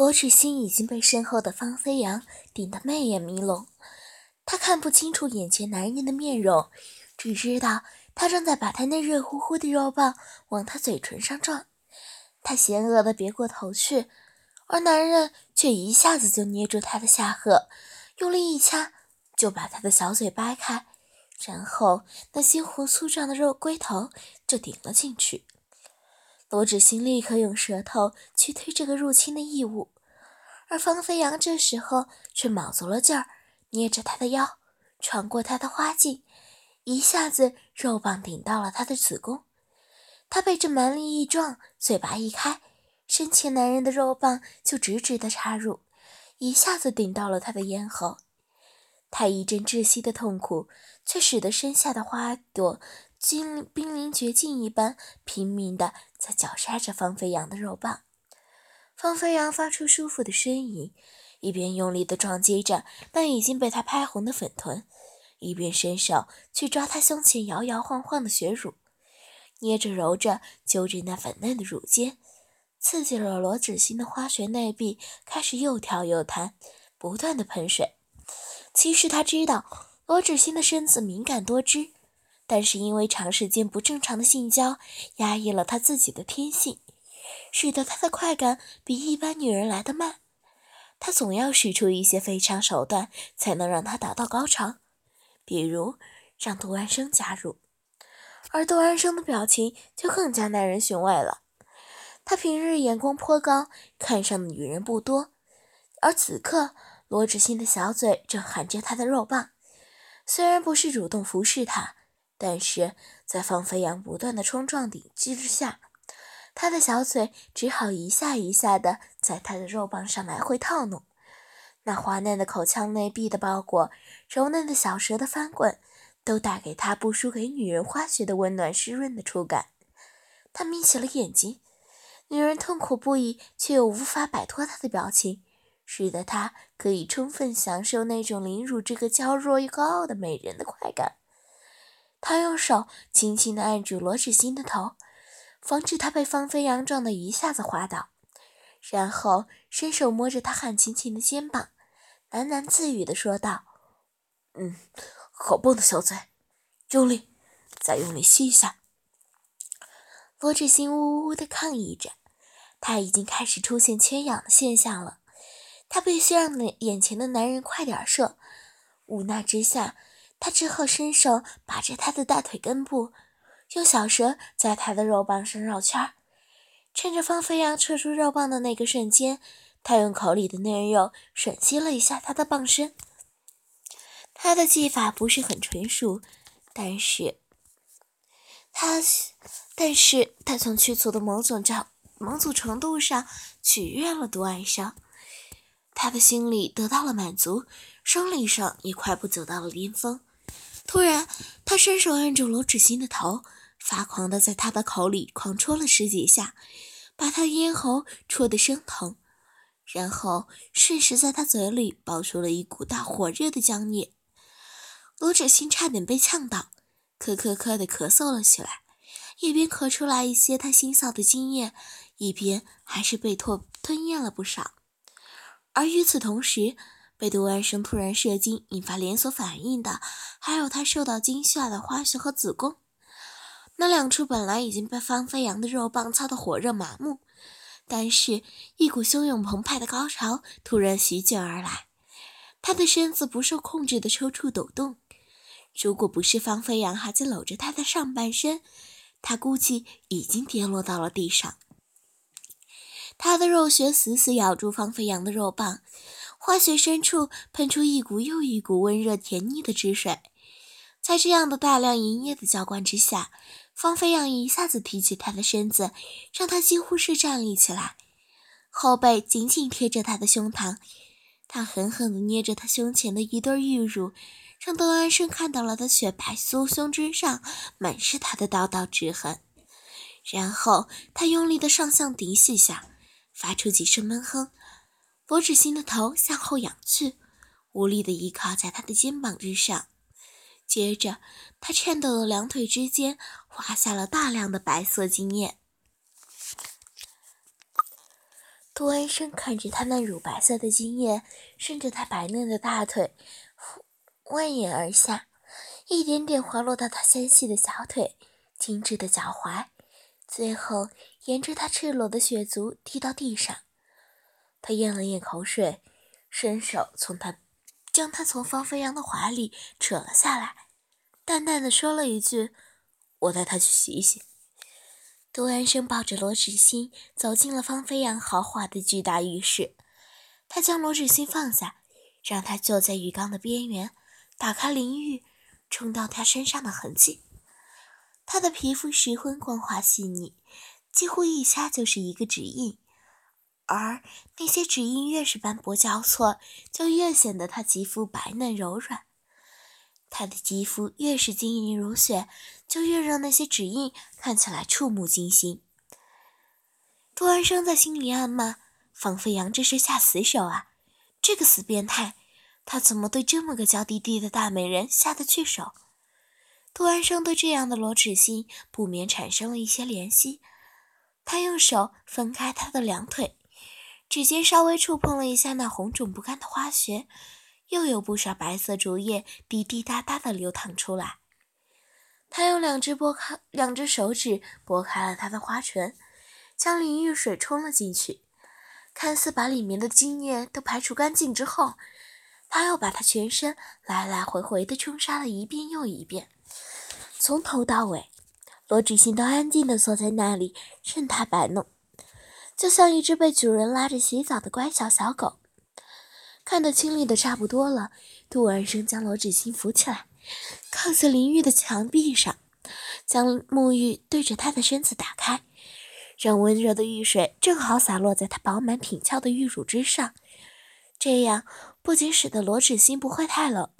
罗志新已经被身后的方飞扬顶得媚眼迷聋，他看不清楚眼前男人的面容，只知道他正在把他那热乎乎的肉棒往他嘴唇上撞。他嫌恶地别过头去，而男人却一下子就捏住他的下颌，用力一掐，就把他的小嘴掰开，然后那猩红粗壮的肉龟头就顶了进去。罗志新立刻用舌头去推这个入侵的异物，而方飞扬这时候却卯足了劲儿，捏着他的腰，穿过他的花茎，一下子肉棒顶到了他的子宫。他被这蛮力一撞，嘴巴一开，身前男人的肉棒就直直的插入，一下子顶到了他的咽喉。他一阵窒息的痛苦，却使得身下的花朵。濒濒临绝境一般，拼命地在绞杀着方飞扬的肉棒。方飞扬发出舒服的呻吟，一边用力地撞击着那已经被他拍红的粉臀，一边伸手去抓他胸前摇摇晃晃的血乳，捏着揉着揪着那粉嫩的乳尖，刺激了罗芷欣的花穴内壁开始又跳又弹，不断的喷水。其实他知道罗芷欣的身子敏感多汁。但是因为长时间不正常的性交，压抑了他自己的天性，使得他的快感比一般女人来得慢。他总要使出一些非常手段，才能让他达到高潮，比如让杜安生加入。而杜安生的表情就更加耐人寻味了。他平日眼光颇高，看上的女人不多，而此刻罗志新的小嘴正含着他的肉棒，虽然不是主动服侍他。但是在放飞扬不断的冲撞顶击之下，他的小嘴只好一下一下的在他的肉棒上来回套弄。那滑嫩的口腔内壁的包裹，柔嫩的小舌的翻滚，都带给他不输给女人花穴的温暖湿润的触感。他眯起了眼睛，女人痛苦不已却又无法摆脱他的表情，使得他可以充分享受那种凌辱这个娇弱又高傲的美人的快感。他用手轻轻地按住罗芷欣的头，防止她被方飞扬撞得一下子滑倒，然后伸手摸着她汗青青的肩膀，喃喃自语地说道：“嗯，好棒的小嘴，用力，再用力吸一下。”罗芷欣呜呜地抗议着，他已经开始出现缺氧的现象了，他必须让眼前的男人快点射。无奈之下。他只好伸手把着他的大腿根部，用小舌在他的肉棒上绕圈儿。趁着方飞扬撤出肉棒的那个瞬间，他用口里的嫩肉吮吸了一下他的棒身。他的技法不是很纯熟，但是他，但是他从屈促的某种程某种程度上取悦了杜爱生，他的心里得到了满足，生理上也快步走到了巅峰。突然，他伸手按住罗芷欣的头，发狂地在他的口里狂戳了十几下，把他咽喉戳得生疼，然后瞬时在他嘴里爆出了一股大火热的浆液。罗芷欣差点被呛到，咳咳咳地咳嗽了起来，一边咳出来一些他腥臊的精液，一边还是被唾吞咽了不少。而与此同时，被杜安生突然射精引发连锁反应的，还有他受到惊吓的花穴和子宫。那两处本来已经被方飞扬的肉棒操得火热麻木，但是，一股汹涌澎湃的高潮突然席卷而来，他的身子不受控制的抽搐抖动。如果不是方飞扬还在搂着他的上半身，他估计已经跌落到了地上。他的肉穴死死咬住方飞扬的肉棒。花穴深处喷出一股又一股温热甜腻的汁水，在这样的大量营液的浇灌之下，方飞扬一下子提起他的身子，让他几乎是站立起来，后背紧紧贴着他的胸膛，他狠狠地捏着他胸前的一对玉乳，让窦安生看到了他雪白酥胸之上满是他的道道指痕，然后他用力的上下顶几下，发出几声闷哼。罗芷欣的头向后仰去，无力地依靠在他的肩膀之上。接着，他颤抖的两腿之间滑下了大量的白色精液。杜安生看着他那乳白色的精液顺着他白嫩的大腿蜿蜒而下，一点点滑落到他纤细的小腿、精致的脚踝，最后沿着他赤裸的血足滴到地上。他咽了咽口水，伸手从他将他从方飞扬的怀里扯了下来，淡淡的说了一句：“我带他去洗洗。”杜安生抱着罗芷欣走进了方飞扬豪华的巨大浴室，他将罗芷欣放下，让她坐在浴缸的边缘，打开淋浴，冲到她身上的痕迹。她的皮肤十分光滑细腻，几乎一掐就是一个指印，而那些指印越是斑驳交错，就越显得她肌肤白嫩柔软。她的肌肤越是晶莹如雪，就越让那些指印看起来触目惊心。杜安生在心里暗骂：“方飞扬这是下死手啊！这个死变态，他怎么对这么个娇滴滴的大美人下得去手？”杜安生对这样的罗芷欣不免产生了一些怜惜。他用手分开她的两腿，指尖稍微触碰了一下那红肿不干的花穴。又有不少白色竹叶滴滴答答地流淌出来。他用两只拨开，两只手指拨开了她的花唇，将淋浴水冲了进去，看似把里面的精液都排除干净之后，他又把她全身来来回回地冲刷了一遍又一遍，从头到尾，罗芷欣都安静地坐在那里任他摆弄，就像一只被主人拉着洗澡的乖巧小狗。看得清理的差不多了，杜安生将罗芷欣扶起来，靠在淋浴的墙壁上，将沐浴对着她的身子打开，让温热的浴水正好洒落在她饱满挺翘的玉乳之上。这样不仅使得罗芷欣不会太冷，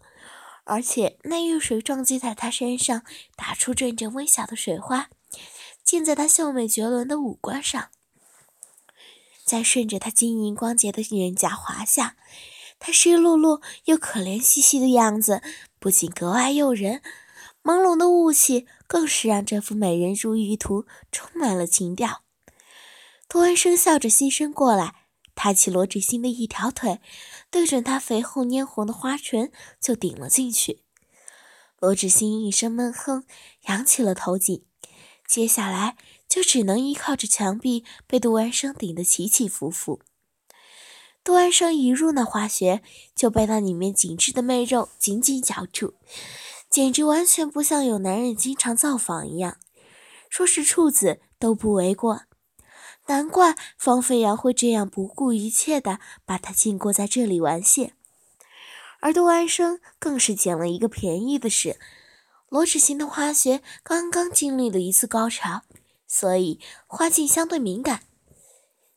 而且那浴水撞击在她身上，打出阵阵微小的水花，溅在她秀美绝伦的五官上，再顺着她晶莹光洁的脸颊滑下。她湿漉漉又可怜兮兮的样子，不仅格外诱人，朦胧的雾气更是让这幅美人如玉图充满了情调。杜安生笑着膝身过来，抬起罗芷欣的一条腿，对准她肥厚嫣红的花唇就顶了进去。罗芷欣一声闷哼，扬起了头颈，接下来就只能依靠着墙壁，被杜安生顶得起起伏伏。杜安生一入那花穴，就被那里面紧致的媚肉紧紧咬住，简直完全不像有男人经常造访一样，说是处子都不为过。难怪方飞扬会这样不顾一切的把他禁锢在这里玩亵。而杜安生更是捡了一个便宜的是，罗芷欣的花穴刚刚经历了一次高潮，所以花茎相对敏感。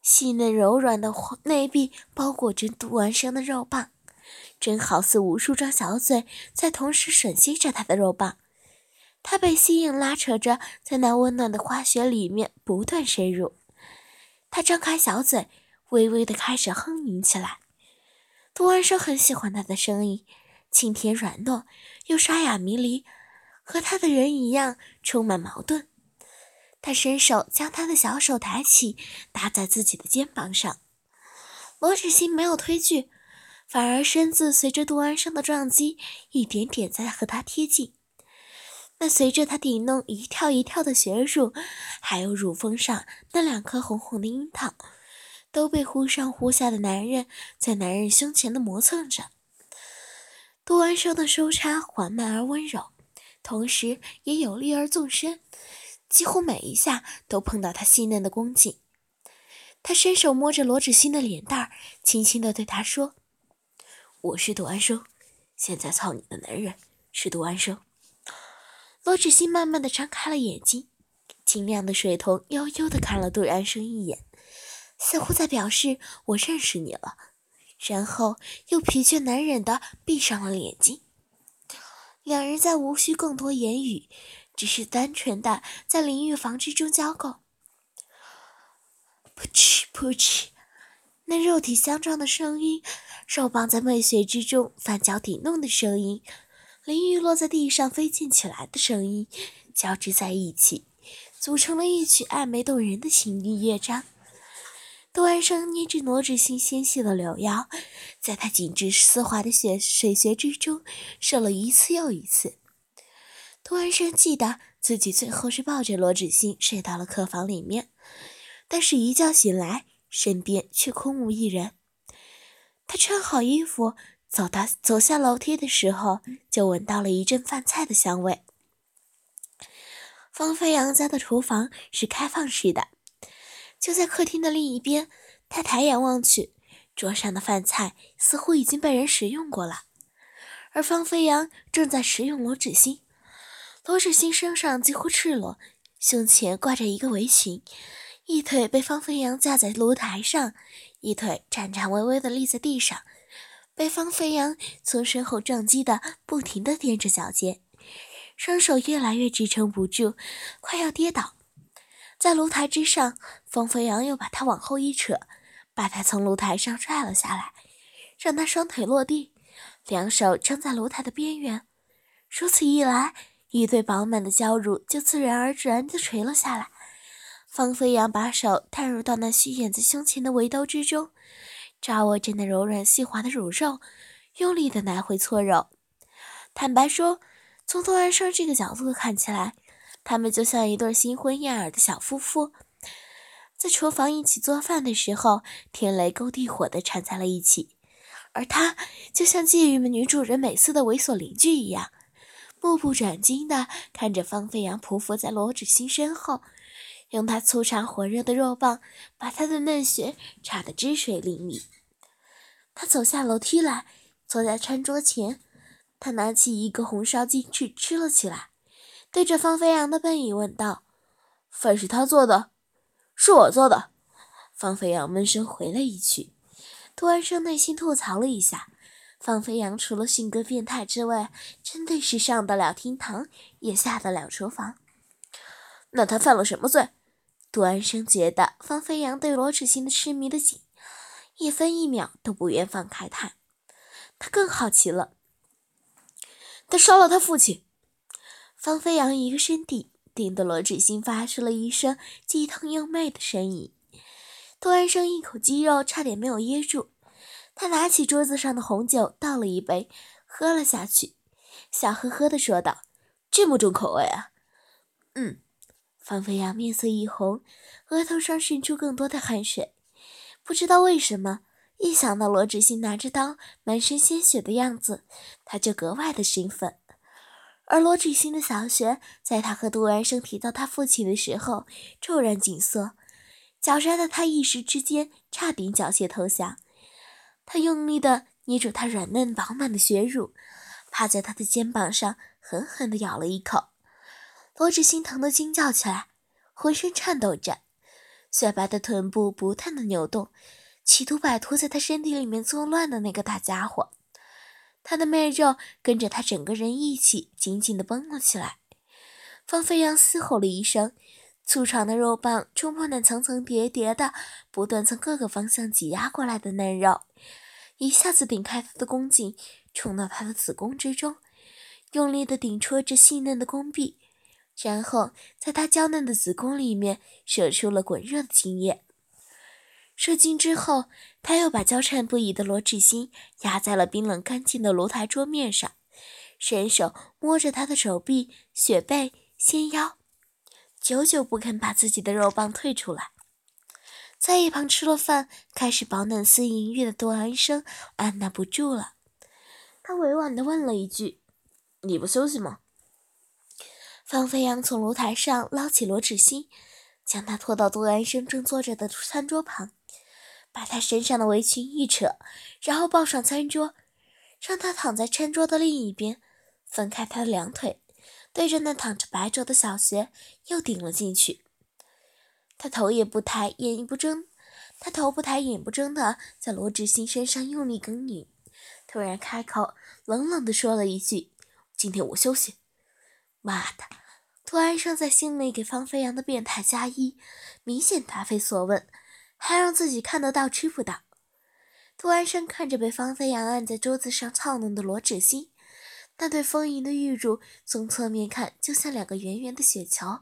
细嫩柔软的内壁包裹着杜安生的肉棒，真好似无数张小嘴在同时吮吸着他的肉棒。他被吸引，拉扯着在那温暖的花穴里面不断深入。他张开小嘴，微微的开始哼吟起来。杜安生很喜欢他的声音，清甜软糯，又沙哑迷离，和他的人一样充满矛盾。他伸手将他的小手抬起，搭在自己的肩膀上。罗志新没有推拒，反而身子随着杜安生的撞击，一点点在和他贴近。那随着他顶弄一跳一跳的血乳，还有乳峰上那两颗红红的樱桃，都被忽上忽下的男人在男人胸前的磨蹭着。杜安生的收插缓慢而温柔，同时也有力而纵深。几乎每一下都碰到他细嫩的宫颈，他伸手摸着罗芷欣的脸蛋儿，轻轻地对她说：“我是杜安生，现在操你的男人是杜安生。”罗芷欣慢慢地张开了眼睛，晶亮的水瞳悠悠地看了杜安生一眼，似乎在表示“我认识你了”，然后又疲倦难忍地闭上了眼睛。两人再无需更多言语。只是单纯的在淋浴房之中交媾，噗嗤噗嗤，那肉体相撞的声音，肉棒在媚穴之中翻搅顶弄的声音，淋浴落在地上飞溅起来的声音，交织在一起，组成了一曲暧昧动人的情欲乐章。杜安生捏着罗志新纤细的柳腰，在他紧致丝滑的雪水穴之中射了一次又一次。突然生气的自己最后是抱着罗志新睡到了客房里面，但是一觉醒来，身边却空无一人。他穿好衣服，走到走下楼梯的时候，就闻到了一阵饭菜的香味。方飞扬家的厨房是开放式的。就在客厅的另一边，他抬眼望去，桌上的饭菜似乎已经被人食用过了，而方飞扬正在食用罗芷欣。罗志新身上几乎赤裸，胸前挂着一个围裙，一腿被方飞扬架在炉台上，一腿颤颤巍巍地立在地上，被方飞扬从身后撞击的不停地踮着脚尖，双手越来越支撑不住，快要跌倒。在炉台之上，方飞扬又把他往后一扯，把他从炉台上拽了下来，让他双腿落地，两手撑在炉台的边缘。如此一来，一对饱满的娇乳就自然而然地垂了下来。方飞扬把手探入到那虚掩在胸前的围兜之中，抓握着那柔软细滑的乳肉，用力地来回搓揉。坦白说，从杜安上这个角度看起来，他们就像一对新婚燕尔的小夫妇，在厨房一起做饭的时候，天雷勾地火地缠在了一起。而他就像觊觎女主人美色的猥琐邻居一样，目不转睛地看着方飞扬匍匐在罗芷欣身后，用他粗长火热的肉棒把他的嫩穴插得汁水淋漓。他走下楼梯来，坐在餐桌前，他拿起一个红烧鸡翅吃了起来。对着方飞扬的背影问道：“饭是他做的，是我做的。”方飞扬闷声回了一句。杜安生内心吐槽了一下：方飞扬除了性格变态之外，真的是上得了厅堂，也下得了厨房。那他犯了什么罪？杜安生觉得方飞扬对罗芷欣的痴迷的紧，一分一秒都不愿放开他。他更好奇了：他杀了他父亲。方飞扬一个身体顶得罗芷欣发出了一声既痛又媚的声音，杜安生一口鸡肉差点没有噎住。他拿起桌子上的红酒倒了一杯，喝了下去，笑呵呵地说道：“这么重口味啊？”“嗯。”方飞扬面色一红，额头上渗出更多的汗水。不知道为什么，一想到罗志新拿着刀满身鲜血的样子，他就格外的兴奋。而罗志新的小穴，在他和杜安生提到他父亲的时候，骤然紧缩，绞杀的他一时之间差点缴械投降。他用力地捏住她软嫩饱满的血乳，趴在他的肩膀上狠狠地咬了一口。罗芷心疼得惊叫起来，浑身颤抖着，雪白的臀部不断地扭动，企图摆脱在他身体里面作乱的那个大家伙。他的媚肉跟着他整个人一起紧紧地绷了起来。方飞扬嘶吼了一声，粗长的肉棒冲破那层层叠叠的、不断从各个方向挤压过来的嫩肉，一下子顶开他的宫颈，冲到他的子宫之中，用力地顶戳着细嫩的宫壁，然后在他娇嫩的子宫里面射出了滚热的精液。射精之后，他又把娇颤不已的罗志欣压在了冰冷干净的炉台桌面上，伸手摸着她的手臂、雪背、纤腰，久久不肯把自己的肉棒退出来。在一旁吃了饭，开始饱暖思淫欲的杜安生按捺不住了，他委婉地问了一句：“你不休息吗？”方飞扬从炉台上捞起罗芷欣，将她拖到杜安生正坐着的餐桌旁。把他身上的围裙一扯，然后抱上餐桌，让他躺在餐桌的另一边，分开他的两腿，对着那躺着白灼的小穴又顶了进去。他头也不抬，眼也不睁，他头不抬，眼不睁的在罗志新身上用力耕耘，突然开口，冷冷地说了一句：“今天我休息。”妈的！涂安生在心里给方飞扬的变态加一，明显答非所问。还让自己看得到吃不到。杜安生看着被方飞扬按在桌子上操弄的罗志新，那对丰盈的玉乳从侧面看就像两个圆圆的雪球，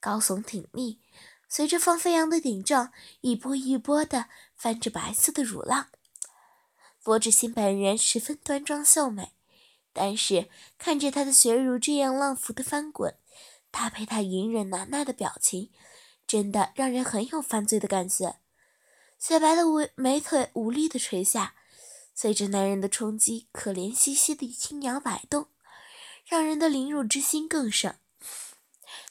高耸挺立，随着方飞扬的顶撞，一波一波的翻着白色的乳浪。罗志新本人十分端庄秀美，但是看着她的血乳这样浪浮的翻滚，搭配她隐忍难耐的表情，真的让人很有犯罪的感觉。雪白的美腿无力的垂下，随着男人的冲击，可怜兮兮的轻摇摆动，让人的凌辱之心更盛。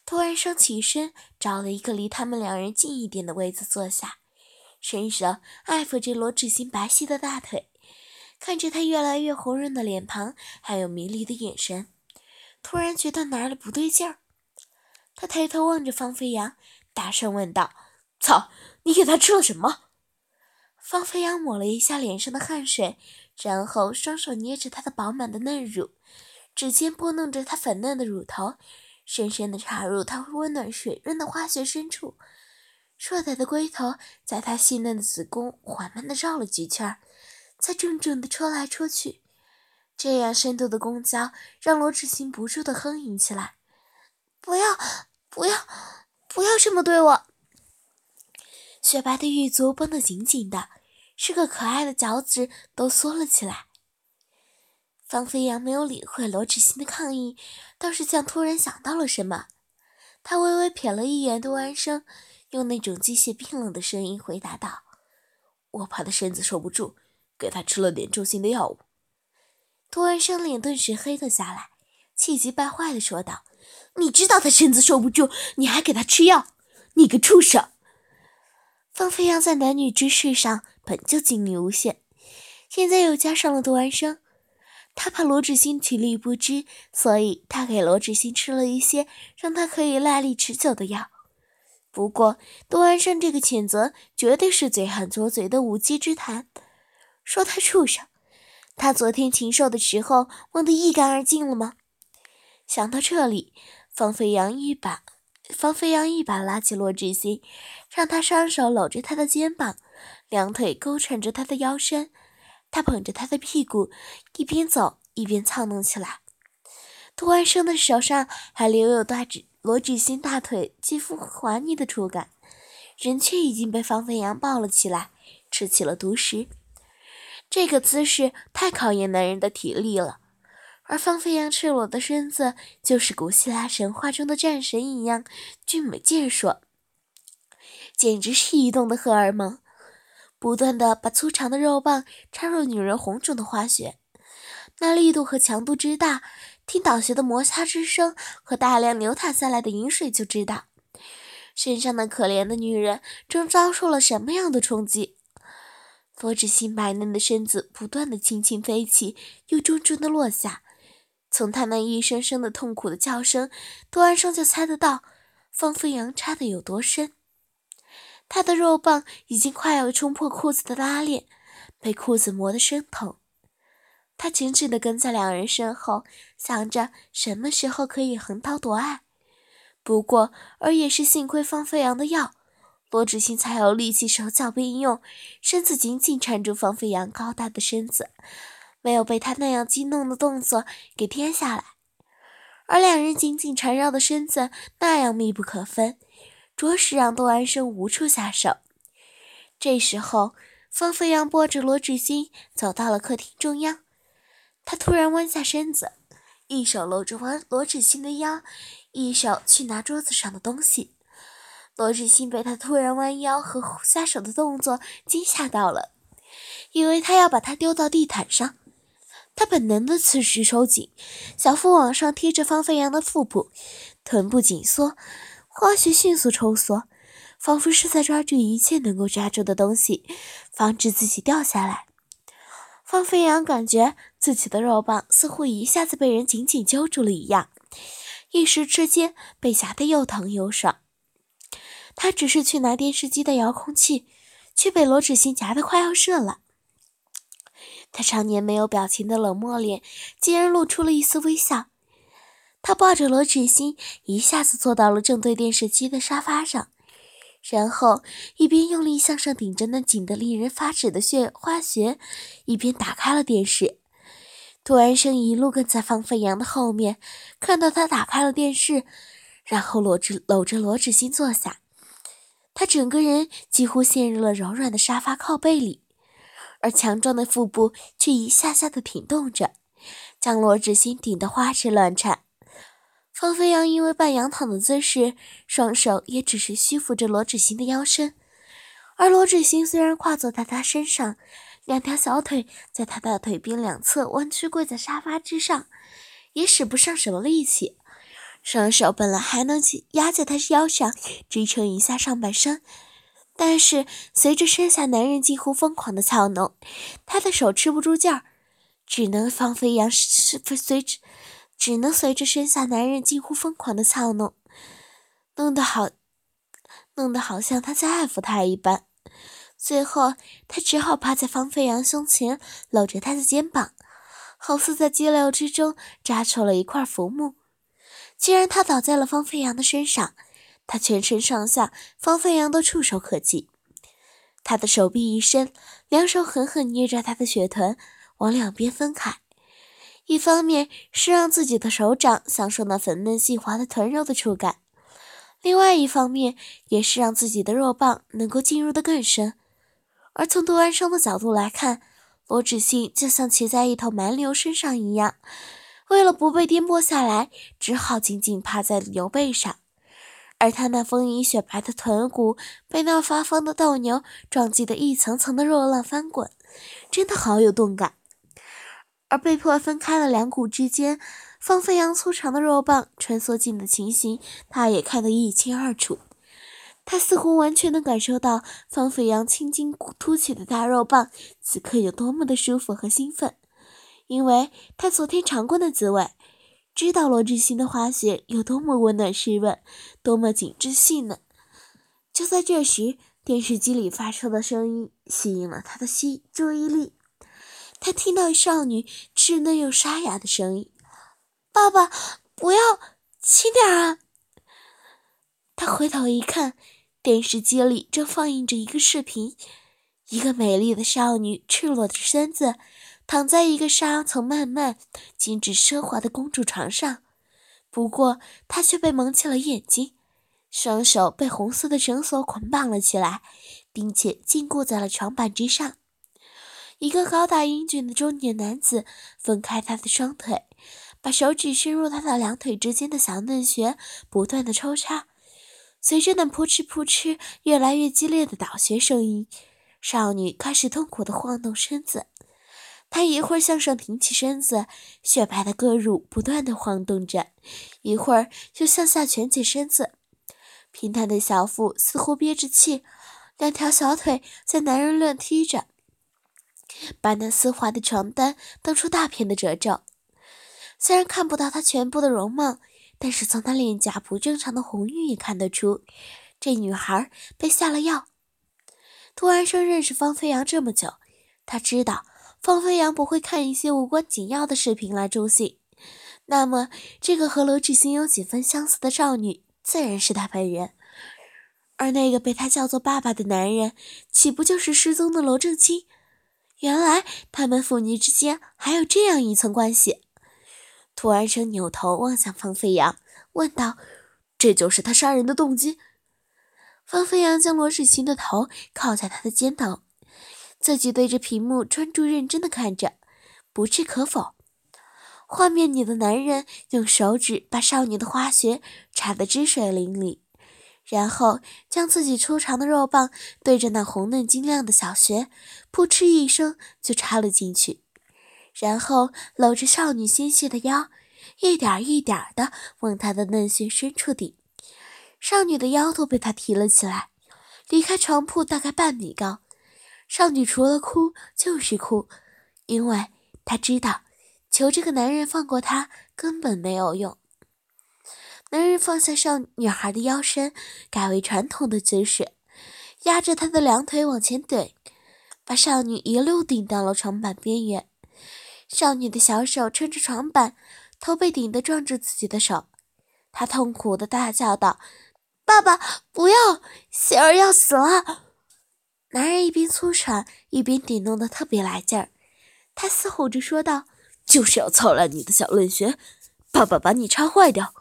突然升起身，找了一个离他们两人近一点的位子坐下，伸手爱抚着罗志新白皙的大腿，看着他越来越红润的脸庞，还有迷离的眼神，突然觉得哪里不对劲儿。他抬头望着方飞扬，大声问道：“操，你给他吃了什么？”方飞扬抹了一下脸上的汗水，然后双手捏着他的饱满的嫩乳，指尖拨弄着他粉嫩的乳头。深深的插入他温暖水润的花穴深处，硕大的龟头在他细嫩的子宫缓慢地绕了几圈，才重重地戳来戳去。这样深度的攻交让罗志新不住地哼吟起来：“不要，不要，不要这么对我！”雪白的玉足绷得紧紧的，是个可爱的脚趾都缩了起来。方飞扬没有理会罗志新的抗议，倒是像突然想到了什么。他微微瞥了一眼杜安生，用那种机械冰冷的声音回答道：“我怕他身子受不住，给他吃了点重性的药物。”杜安生脸顿时黑了下来，气急败坏地说道：“你知道他身子受不住，你还给他吃药？你个畜生！”方飞扬在男女之事上本就精力无限，现在又加上了杜安生。他怕罗志新体力不支，所以他给罗志新吃了一些让他可以耐力持久的药。不过，杜安生这个谴责绝对是嘴狠拙嘴的无稽之谈。说他畜生，他昨天禽兽的时候忘得一干二净了吗？想到这里，方飞扬一把方飞扬一把拉起罗志新，让他双手搂着他的肩膀，两腿勾缠着他的腰身。他捧着他的屁股，一边走一边操弄起来。杜安生的手上还留有大指罗志新大腿肌肤滑腻的触感，人却已经被方飞扬抱了起来，吃起了独食。这个姿势太考验男人的体力了，而方飞扬赤裸的身子就是古希腊神话中的战神一样俊美健硕，简直是移动的荷尔蒙。不断的把粗长的肉棒插入女人红肿的花穴，那力度和强度之大，听倒穴的摩擦之声和大量流淌下来的饮水就知道，身上的可怜的女人正遭受了什么样的冲击。佛指新白嫩的身子不断的轻轻飞起，又重重的落下，从他那一声声的痛苦的叫声，杜安生就猜得到方飞扬插的有多深。他的肉棒已经快要冲破裤子的拉链，被裤子磨得生疼。他紧紧地跟在两人身后，想着什么时候可以横刀夺爱。不过，而也是幸亏方飞扬的药，罗志新才有力气手脚并用，身子紧紧缠住方飞扬高大的身子，没有被他那样激动的动作给颠下来。而两人紧紧缠绕的身子那样密不可分。着实让杜安生无处下手。这时候，方飞扬拨着罗志新走到了客厅中央，他突然弯下身子，一手搂着罗罗志新的腰，一手去拿桌子上的东西。罗志新被他突然弯腰和下手的动作惊吓到了，以为他要把他丢到地毯上。他本能的此时收紧，小腹往上贴着方飞扬的腹部，臀部紧缩。花穴迅速抽缩，仿佛是在抓住一切能够抓住的东西，防止自己掉下来。方飞扬感觉自己的肉棒似乎一下子被人紧紧揪住了一样，一时之间被夹得又疼又爽。他只是去拿电视机的遥控器，却被罗志新夹得快要射了。他常年没有表情的冷漠脸，竟然露出了一丝微笑。他抱着罗志新，一下子坐到了正对电视机的沙发上，然后一边用力向上顶着那紧得令人发指的血花穴，一边打开了电视。杜安生一路跟在方飞扬的后面，看到他打开了电视，然后搂着搂着罗志新坐下。他整个人几乎陷入了柔软的沙发靠背里，而强壮的腹部却一下下的挺动着，将罗志新顶得花枝乱颤。方飞扬因为半仰躺的姿势，双手也只是虚扶着罗志新的腰身，而罗志新虽然跨坐在他身上，两条小腿在他的腿边两侧弯曲跪在沙发之上，也使不上什么力气。双手本来还能压在他腰上支撑一下上半身，但是随着身下男人近乎疯狂的操弄，他的手吃不住劲儿，只能方飞扬是随之，只能随着身下男人近乎疯狂的操弄，弄得好，弄得好像他在爱抚他一般。最后，他只好趴在方飞扬胸前，搂着他的肩膀，好似在激流之中扎出了一块浮木。既然他倒在了方飞扬的身上，他全身上下方飞扬都触手可及。他的手臂一伸，两手狠狠捏着他的血臀，往两边分开。一方面是让自己的手掌享受那粉嫩细滑的臀肉的触感，另外一方面也是让自己的肉棒能够进入的更深。而从杜安生的角度来看，罗志信就像骑在一头蛮牛身上一样。为了不被颠簸下来，只好紧紧趴在牛背上，而他那丰盈雪白的臀骨被那发疯的斗牛撞击得一层层的肉浪翻滚，真的好有动感。而被迫分开的两股之间，方飞扬粗长的肉棒穿梭进的情形，他也看得一清二楚。他似乎完全能感受到方飞扬青筋凸起的大肉棒此刻有多么的舒服和兴奋。因为他昨天尝过的滋味，知道罗志新的花穴有多么温暖湿润，多么紧致细嫩。就在这时，电视机里发出的声音吸引了他的吸注意力。他听到少女稚嫩又沙哑的声音：“爸爸，不要，轻点啊！”他回头一看，电视机里正放映着一个视频，一个美丽的少女赤裸着身子。躺在一个纱层漫漫、精致奢华的公主床上，不过她却被蒙起了眼睛，双手被红色的绳索捆绑了起来，并且禁锢在了床板之上。一个高大英俊的中年男子分开她的双腿，把手指伸入她的两腿之间的小嫩穴，不断的抽插。随着那扑哧扑哧越来越激烈的倒穴声音，少女开始痛苦的晃动身子。他一会儿向上挺起身子，雪白的胳乳不断的晃动着；一会儿又向下蜷起身子，平坦的小腹似乎憋着气，两条小腿在男人乱踢着，把那丝滑的床单蹬出大片的褶皱。虽然看不到她全部的容貌，但是从她脸颊不正常的红晕也看得出，这女孩被下了药。杜安生认识方飞扬这么久，他知道。方飞扬不会看一些无关紧要的视频来助兴，那么这个和罗志新有几分相似的少女，自然是他本人。而那个被他叫做爸爸的男人，岂不就是失踪的罗正清？原来他们父女之间还有这样一层关系。涂安生扭头望向方飞扬，问道：“这就是他杀人的动机？”方飞扬将罗志新的头靠在他的肩头。自己对着屏幕专注认真的看着，不置可否。画面里的男人用手指把少女的花穴插得汁水淋漓，然后将自己粗长的肉棒对着那红嫩晶亮的小穴，扑哧一声就插了进去，然后搂着少女纤细的腰，一点一点的往她的嫩穴深处顶。少女的腰都被他提了起来，离开床铺大概半米高。少女除了哭就是哭，因为她知道求这个男人放过她根本没有用。男人放下少女孩的腰身，改为传统的姿势，压着她的两腿往前怼，把少女一路顶到了床板边缘。少女的小手撑着床板，头被顶得撞着自己的手，她痛苦的大叫道：“爸爸，不要！喜儿要死了！”男人一边粗喘，一边顶弄得特别来劲儿。他嘶吼着说道：“就是要操烂你的小论穴，爸爸把你插坏掉。”